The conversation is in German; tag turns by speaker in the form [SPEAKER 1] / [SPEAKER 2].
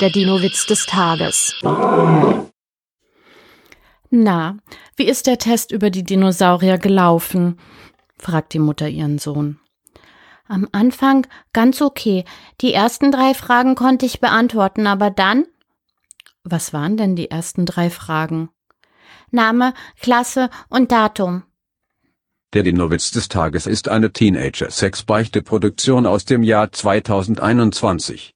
[SPEAKER 1] Der Dino-Witz des Tages.
[SPEAKER 2] Na, wie ist der Test über die Dinosaurier gelaufen? fragt die Mutter ihren Sohn.
[SPEAKER 3] Am Anfang ganz okay. Die ersten drei Fragen konnte ich beantworten, aber dann?
[SPEAKER 2] Was waren denn die ersten drei Fragen?
[SPEAKER 3] Name, Klasse und Datum.
[SPEAKER 4] Der Dinowitz des Tages ist eine Teenager-Sex-Beichte-Produktion aus dem Jahr 2021.